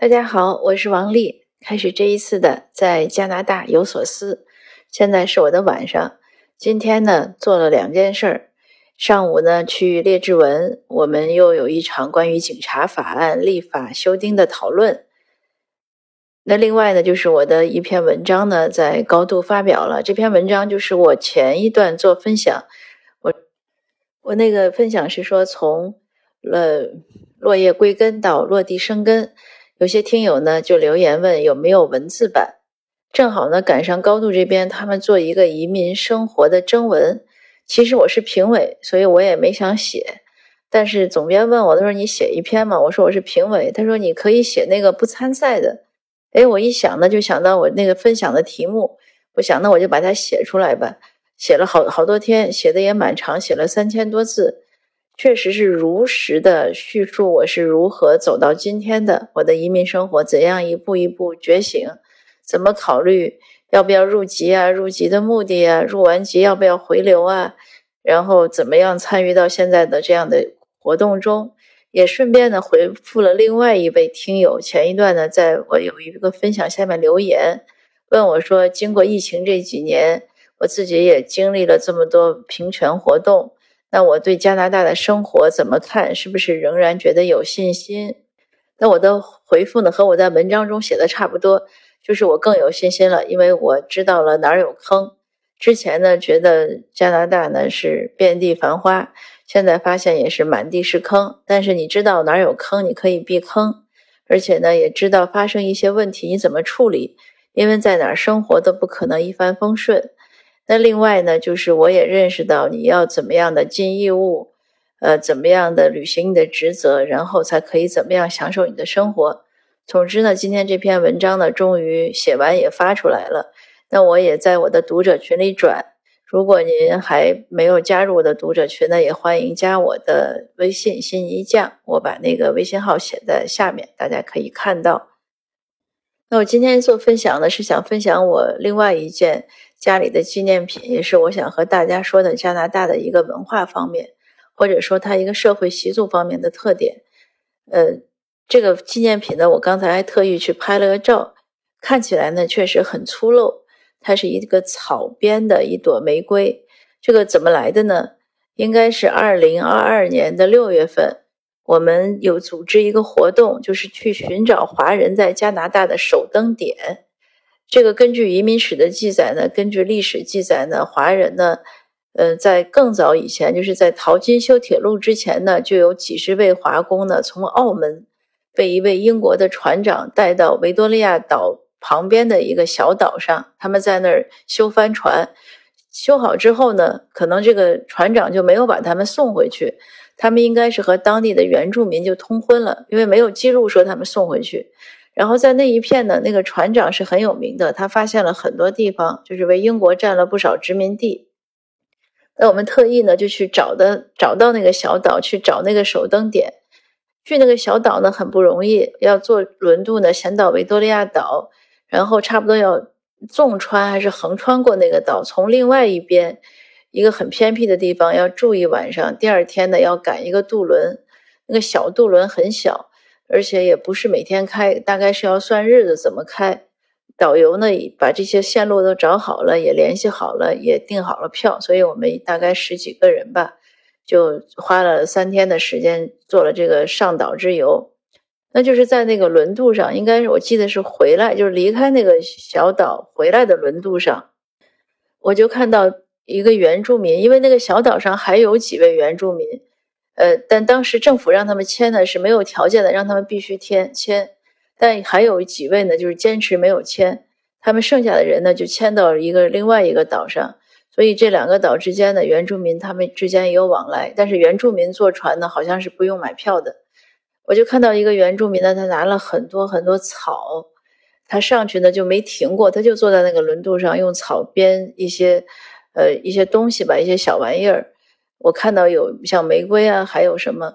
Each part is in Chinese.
大家好，我是王丽。开始这一次的在加拿大有所思。现在是我的晚上。今天呢，做了两件事儿。上午呢，去列治文，我们又有一场关于警察法案立法修订的讨论。那另外呢，就是我的一篇文章呢，在高度发表了。这篇文章就是我前一段做分享，我我那个分享是说从了落叶归根到落地生根。有些听友呢就留言问有没有文字版，正好呢赶上高度这边他们做一个移民生活的征文。其实我是评委，所以我也没想写。但是总编问我，他说你写一篇嘛？我说我是评委。他说你可以写那个不参赛的。哎，我一想呢，就想到我那个分享的题目，我想那我就把它写出来吧。写了好好多天，写的也蛮长，写了三千多字。确实是如实的叙述我是如何走到今天的，我的移民生活怎样一步一步觉醒，怎么考虑要不要入籍啊，入籍的目的啊，入完籍要不要回流啊，然后怎么样参与到现在的这样的活动中，也顺便呢回复了另外一位听友前一段呢，在我有一个分享下面留言，问我说，经过疫情这几年，我自己也经历了这么多平权活动。那我对加拿大的生活怎么看？是不是仍然觉得有信心？那我的回复呢？和我在文章中写的差不多，就是我更有信心了，因为我知道了哪儿有坑。之前呢，觉得加拿大呢是遍地繁花，现在发现也是满地是坑。但是你知道哪儿有坑，你可以避坑，而且呢，也知道发生一些问题你怎么处理，因为在哪儿生活都不可能一帆风顺。那另外呢，就是我也认识到你要怎么样的尽义务，呃，怎么样的履行你的职责，然后才可以怎么样享受你的生活。总之呢，今天这篇文章呢，终于写完也发出来了。那我也在我的读者群里转。如果您还没有加入我的读者群呢，也欢迎加我的微信“心一酱”，我把那个微信号写在下面，大家可以看到。那我今天做分享呢，是想分享我另外一件。家里的纪念品也是我想和大家说的加拿大的一个文化方面，或者说它一个社会习俗方面的特点。呃，这个纪念品呢，我刚才还特意去拍了个照，看起来呢确实很粗陋。它是一个草编的一朵玫瑰，这个怎么来的呢？应该是二零二二年的六月份，我们有组织一个活动，就是去寻找华人在加拿大的首登点。这个根据移民史的记载呢，根据历史记载呢，华人呢，呃，在更早以前，就是在淘金修铁路之前呢，就有几十位华工呢，从澳门被一位英国的船长带到维多利亚岛旁边的一个小岛上，他们在那儿修帆船，修好之后呢，可能这个船长就没有把他们送回去，他们应该是和当地的原住民就通婚了，因为没有记录说他们送回去。然后在那一片呢，那个船长是很有名的，他发现了很多地方，就是为英国占了不少殖民地。那我们特意呢就去找的，找到那个小岛去找那个首登点。去那个小岛呢很不容易，要坐轮渡呢先到维多利亚岛，然后差不多要纵穿还是横穿过那个岛，从另外一边一个很偏僻的地方要住一晚上，第二天呢要赶一个渡轮，那个小渡轮很小。而且也不是每天开，大概是要算日子怎么开。导游呢把这些线路都找好了，也联系好了，也订好了票，所以我们大概十几个人吧，就花了三天的时间做了这个上岛之游。那就是在那个轮渡上，应该是我记得是回来，就是离开那个小岛回来的轮渡上，我就看到一个原住民，因为那个小岛上还有几位原住民。呃，但当时政府让他们签呢是没有条件的，让他们必须签签。但还有几位呢，就是坚持没有签。他们剩下的人呢，就迁到一个另外一个岛上。所以这两个岛之间的原住民，他们之间也有往来。但是原住民坐船呢，好像是不用买票的。我就看到一个原住民呢，他拿了很多很多草，他上去呢就没停过，他就坐在那个轮渡上，用草编一些呃一些东西吧，一些小玩意儿。我看到有像玫瑰啊，还有什么？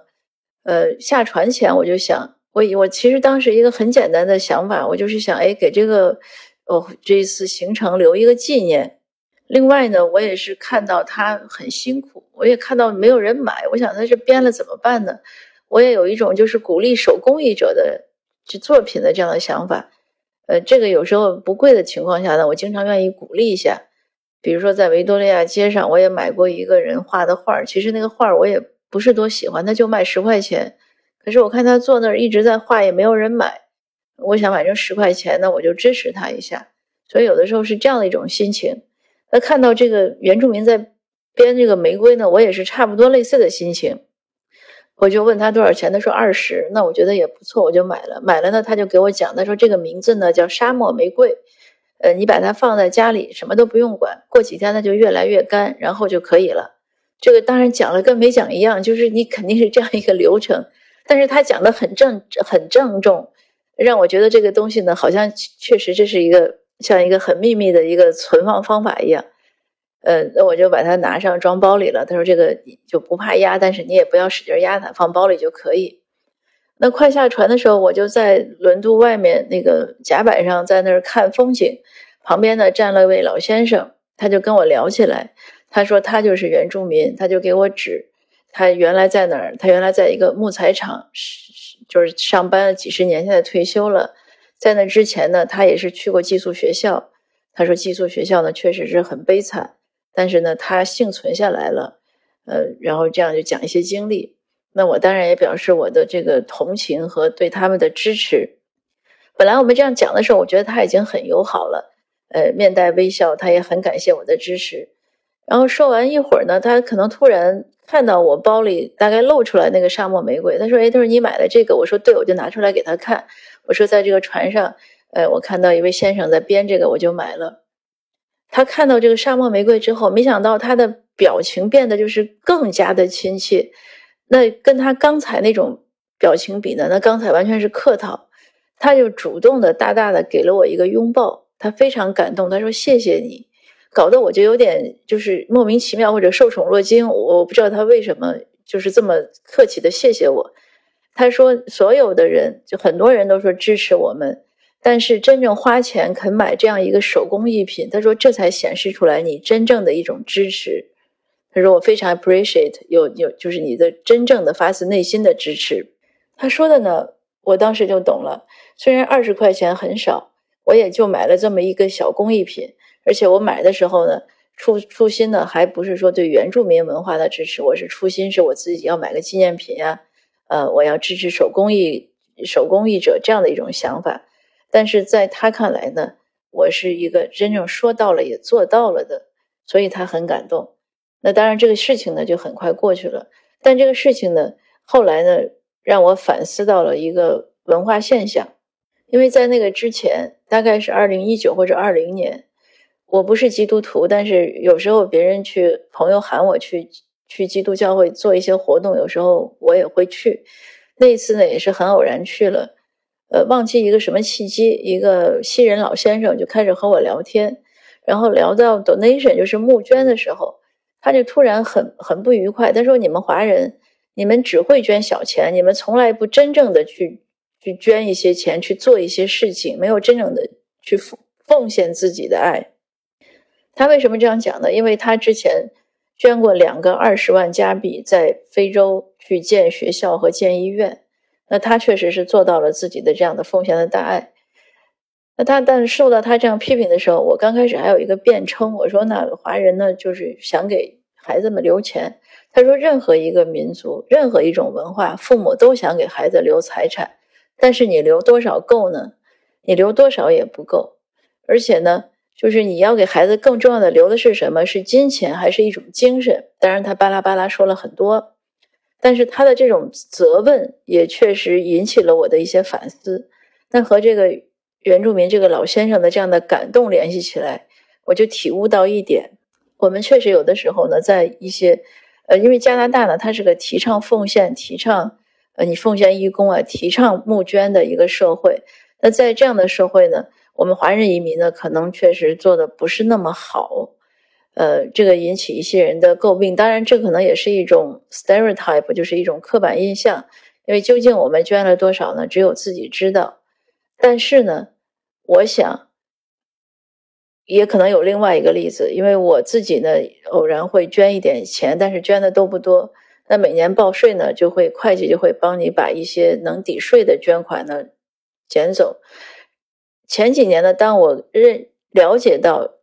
呃，下船前我就想，我我其实当时一个很简单的想法，我就是想，哎，给这个哦这一次行程留一个纪念。另外呢，我也是看到他很辛苦，我也看到没有人买，我想他这编了怎么办呢？我也有一种就是鼓励手工艺者的这作品的这样的想法。呃，这个有时候不贵的情况下呢，我经常愿意鼓励一下。比如说在维多利亚街上，我也买过一个人画的画其实那个画我也不是多喜欢，他就卖十块钱。可是我看他坐那儿一直在画，也没有人买。我想反正十块钱，那我就支持他一下。所以有的时候是这样的一种心情。那看到这个原住民在编这个玫瑰呢，我也是差不多类似的心情。我就问他多少钱，他说二十。那我觉得也不错，我就买了。买了呢，他就给我讲，他说这个名字呢叫沙漠玫瑰。呃，你把它放在家里，什么都不用管，过几天它就越来越干，然后就可以了。这个当然讲了跟没讲一样，就是你肯定是这样一个流程。但是他讲的很正很郑重，让我觉得这个东西呢，好像确实这是一个像一个很秘密的一个存放方法一样。呃，那我就把它拿上装包里了。他说这个就不怕压，但是你也不要使劲压它，放包里就可以。那快下船的时候，我就在轮渡外面那个甲板上，在那儿看风景。旁边呢站了一位老先生，他就跟我聊起来。他说他就是原住民，他就给我指他原来在哪儿。他原来在一个木材厂，就是上班了几十年，现在退休了。在那之前呢，他也是去过寄宿学校。他说寄宿学校呢确实是很悲惨，但是呢他幸存下来了。呃，然后这样就讲一些经历。那我当然也表示我的这个同情和对他们的支持。本来我们这样讲的时候，我觉得他已经很友好了，呃，面带微笑，他也很感谢我的支持。然后说完一会儿呢，他可能突然看到我包里大概露出来那个沙漠玫瑰，他说：“哎，他说你买了这个？”我说：“对。”我就拿出来给他看，我说：“在这个船上，呃，我看到一位先生在编这个，我就买了。”他看到这个沙漠玫瑰之后，没想到他的表情变得就是更加的亲切。那跟他刚才那种表情比呢？那刚才完全是客套，他就主动的大大的给了我一个拥抱，他非常感动，他说谢谢你，搞得我就有点就是莫名其妙或者受宠若惊，我不知道他为什么就是这么客气的谢谢我。他说所有的人就很多人都说支持我们，但是真正花钱肯买这样一个手工艺品，他说这才显示出来你真正的一种支持。他说：“我非常 appreciate 有有，就是你的真正的发自内心的支持。”他说的呢，我当时就懂了。虽然二十块钱很少，我也就买了这么一个小工艺品。而且我买的时候呢，初初心呢，还不是说对原住民文化的支持，我是初心是我自己要买个纪念品呀，呃，我要支持手工艺手工艺者这样的一种想法。但是在他看来呢，我是一个真正说到了也做到了的，所以他很感动。那当然，这个事情呢就很快过去了。但这个事情呢，后来呢，让我反思到了一个文化现象。因为在那个之前，大概是二零一九或者二零年，我不是基督徒，但是有时候别人去，朋友喊我去去基督教会做一些活动，有时候我也会去。那一次呢，也是很偶然去了。呃，忘记一个什么契机，一个西人老先生就开始和我聊天，然后聊到 donation，就是募捐的时候。他就突然很很不愉快，他说：“你们华人，你们只会捐小钱，你们从来不真正的去去捐一些钱去做一些事情，没有真正的去奉奉献自己的爱。”他为什么这样讲呢？因为他之前捐过两个二十万加币在非洲去建学校和建医院，那他确实是做到了自己的这样的奉献的大爱。那他，但是受到他这样批评的时候，我刚开始还有一个辩称，我说：“那华人呢，就是想给孩子们留钱。”他说：“任何一个民族，任何一种文化，父母都想给孩子留财产，但是你留多少够呢？你留多少也不够。而且呢，就是你要给孩子更重要的留的是什么？是金钱还是一种精神？当然，他巴拉巴拉说了很多，但是他的这种责问也确实引起了我的一些反思。那和这个。原住民这个老先生的这样的感动联系起来，我就体悟到一点：我们确实有的时候呢，在一些呃，因为加拿大呢，它是个提倡奉献、提倡呃你奉献义工啊、提倡募捐的一个社会。那在这样的社会呢，我们华人移民呢，可能确实做的不是那么好，呃，这个引起一些人的诟病。当然，这可能也是一种 stereotype，就是一种刻板印象。因为究竟我们捐了多少呢？只有自己知道。但是呢。我想，也可能有另外一个例子，因为我自己呢，偶然会捐一点钱，但是捐的都不多。那每年报税呢，就会会计就会帮你把一些能抵税的捐款呢，捡走。前几年呢，当我认了解到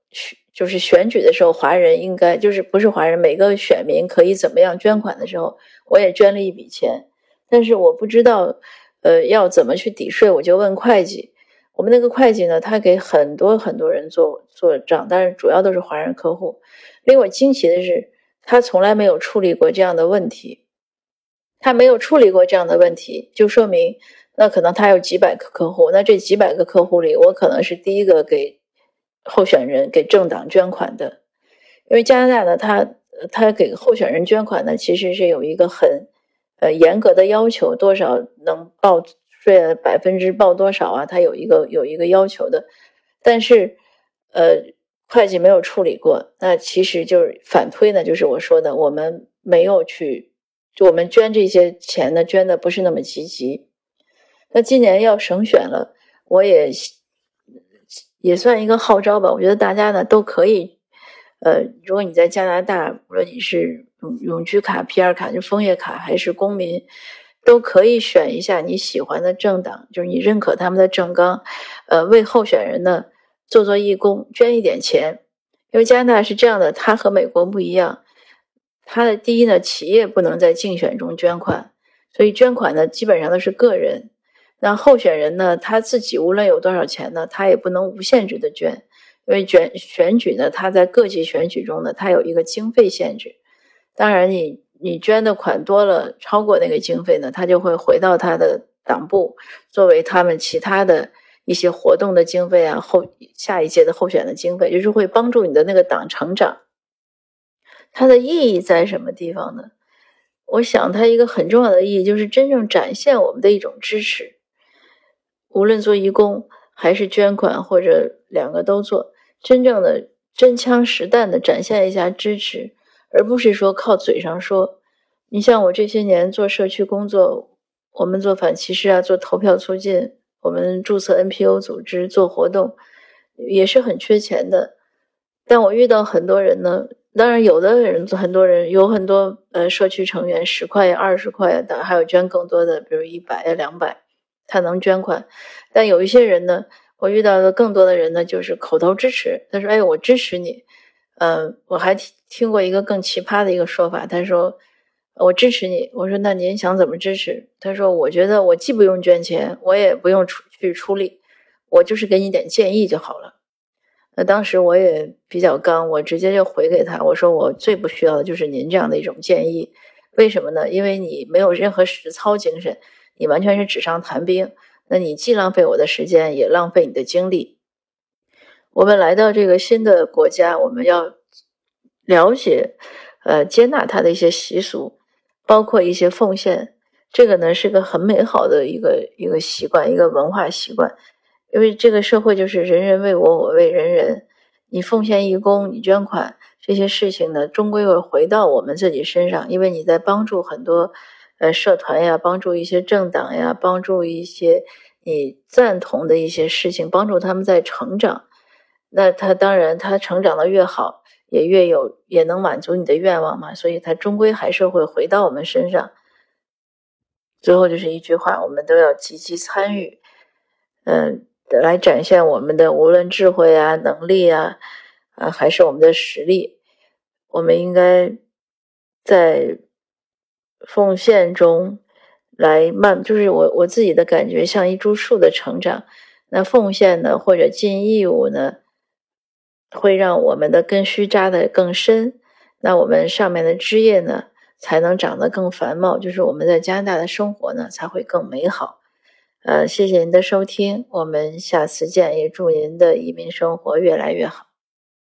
就是选举的时候，华人应该就是不是华人，每个选民可以怎么样捐款的时候，我也捐了一笔钱。但是我不知道，呃，要怎么去抵税，我就问会计。我们那个会计呢，他给很多很多人做做账，但是主要都是华人客户。令我惊奇的是，他从来没有处理过这样的问题。他没有处理过这样的问题，就说明那可能他有几百个客户。那这几百个客户里，我可能是第一个给候选人、给政党捐款的。因为加拿大呢，他他给候选人捐款呢，其实是有一个很呃严格的要求，多少能报。税百分之报多少啊？他有一个有一个要求的，但是，呃，会计没有处理过。那其实就是反推呢，就是我说的，我们没有去，就我们捐这些钱呢，捐的不是那么积极。那今年要省选了，我也也算一个号召吧。我觉得大家呢都可以，呃，如果你在加拿大，无论你是永永居卡、PR 卡，就枫叶卡，还是公民。都可以选一下你喜欢的政党，就是你认可他们的政纲，呃，为候选人呢做做义工，捐一点钱。因为加拿大是这样的，它和美国不一样，它的第一呢，企业不能在竞选中捐款，所以捐款呢基本上都是个人。那候选人呢，他自己无论有多少钱呢，他也不能无限制的捐，因为选选举呢，他在各级选举中呢，他有一个经费限制。当然你。你捐的款多了，超过那个经费呢，他就会回到他的党部，作为他们其他的一些活动的经费啊，后下一届的候选的经费，就是会帮助你的那个党成长。它的意义在什么地方呢？我想它一个很重要的意义就是真正展现我们的一种支持，无论做义工还是捐款或者两个都做，真正的真枪实弹的展现一下支持。而不是说靠嘴上说，你像我这些年做社区工作，我们做反歧视啊，做投票促进，我们注册 NPO 组织做活动，也是很缺钱的。但我遇到很多人呢，当然有的人很多人有很多呃社区成员十块呀、二十块呀的，还有捐更多的，比如一百呀、两百，他能捐款。但有一些人呢，我遇到的更多的人呢，就是口头支持，他说：“哎，我支持你。”嗯，我还挺听过一个更奇葩的一个说法，他说：“我支持你。”我说：“那您想怎么支持？”他说：“我觉得我既不用捐钱，我也不用出去出力，我就是给你点建议就好了。”那当时我也比较刚，我直接就回给他，我说：“我最不需要的就是您这样的一种建议，为什么呢？因为你没有任何实操精神，你完全是纸上谈兵，那你既浪费我的时间，也浪费你的精力。”我们来到这个新的国家，我们要了解，呃，接纳他的一些习俗，包括一些奉献。这个呢是个很美好的一个一个习惯，一个文化习惯。因为这个社会就是人人为我，我为人人。你奉献义工，你捐款，这些事情呢，终归会回到我们自己身上。因为你在帮助很多呃社团呀，帮助一些政党呀，帮助一些你赞同的一些事情，帮助他们在成长。那他当然，他成长的越好，也越有，也能满足你的愿望嘛。所以，他终归还是会回到我们身上。最后就是一句话：我们都要积极参与，嗯，来展现我们的无论智慧啊、能力啊，啊，还是我们的实力。我们应该在奉献中来慢，就是我我自己的感觉，像一株树的成长。那奉献呢，或者尽义务呢？会让我们的根须扎得更深，那我们上面的枝叶呢，才能长得更繁茂，就是我们在加拿大的生活呢，才会更美好。呃，谢谢您的收听，我们下次见，也祝您的移民生活越来越好。